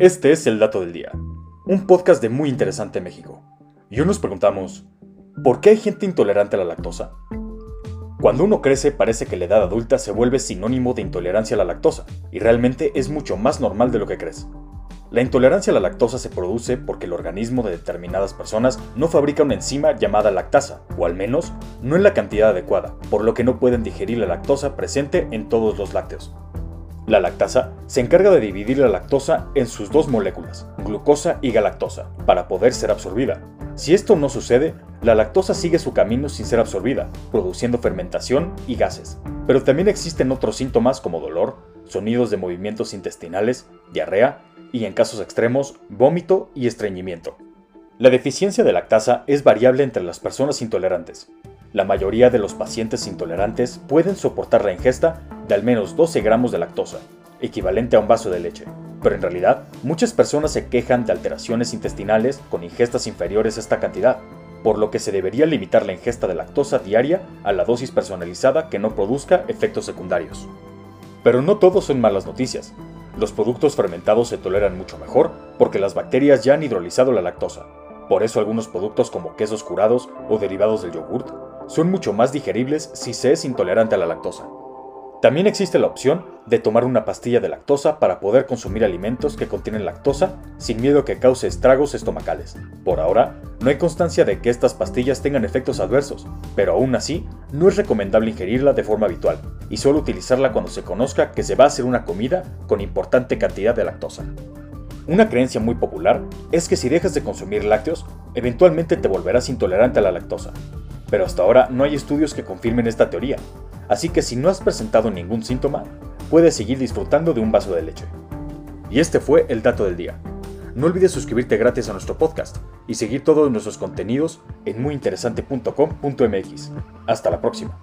Este es el dato del día, un podcast de Muy Interesante México. Y hoy nos preguntamos, ¿por qué hay gente intolerante a la lactosa? Cuando uno crece parece que la edad adulta se vuelve sinónimo de intolerancia a la lactosa, y realmente es mucho más normal de lo que crees. La intolerancia a la lactosa se produce porque el organismo de determinadas personas no fabrica una enzima llamada lactasa, o al menos no en la cantidad adecuada, por lo que no pueden digerir la lactosa presente en todos los lácteos. La lactasa se encarga de dividir la lactosa en sus dos moléculas, glucosa y galactosa, para poder ser absorbida. Si esto no sucede, la lactosa sigue su camino sin ser absorbida, produciendo fermentación y gases. Pero también existen otros síntomas como dolor, sonidos de movimientos intestinales, diarrea y, en casos extremos, vómito y estreñimiento. La deficiencia de lactasa es variable entre las personas intolerantes. La mayoría de los pacientes intolerantes pueden soportar la ingesta de al menos 12 gramos de lactosa, equivalente a un vaso de leche. Pero en realidad, muchas personas se quejan de alteraciones intestinales con ingestas inferiores a esta cantidad, por lo que se debería limitar la ingesta de lactosa diaria a la dosis personalizada que no produzca efectos secundarios. Pero no todo son malas noticias. Los productos fermentados se toleran mucho mejor porque las bacterias ya han hidrolizado la lactosa. Por eso algunos productos como quesos curados o derivados del yogurt son mucho más digeribles si se es intolerante a la lactosa. También existe la opción de tomar una pastilla de lactosa para poder consumir alimentos que contienen lactosa sin miedo a que cause estragos estomacales. Por ahora, no hay constancia de que estas pastillas tengan efectos adversos, pero aún así, no es recomendable ingerirla de forma habitual y solo utilizarla cuando se conozca que se va a hacer una comida con importante cantidad de lactosa. Una creencia muy popular es que si dejas de consumir lácteos, eventualmente te volverás intolerante a la lactosa. Pero hasta ahora no hay estudios que confirmen esta teoría, así que si no has presentado ningún síntoma, puedes seguir disfrutando de un vaso de leche. Y este fue el dato del día. No olvides suscribirte gratis a nuestro podcast y seguir todos nuestros contenidos en muyinteresante.com.mx. Hasta la próxima.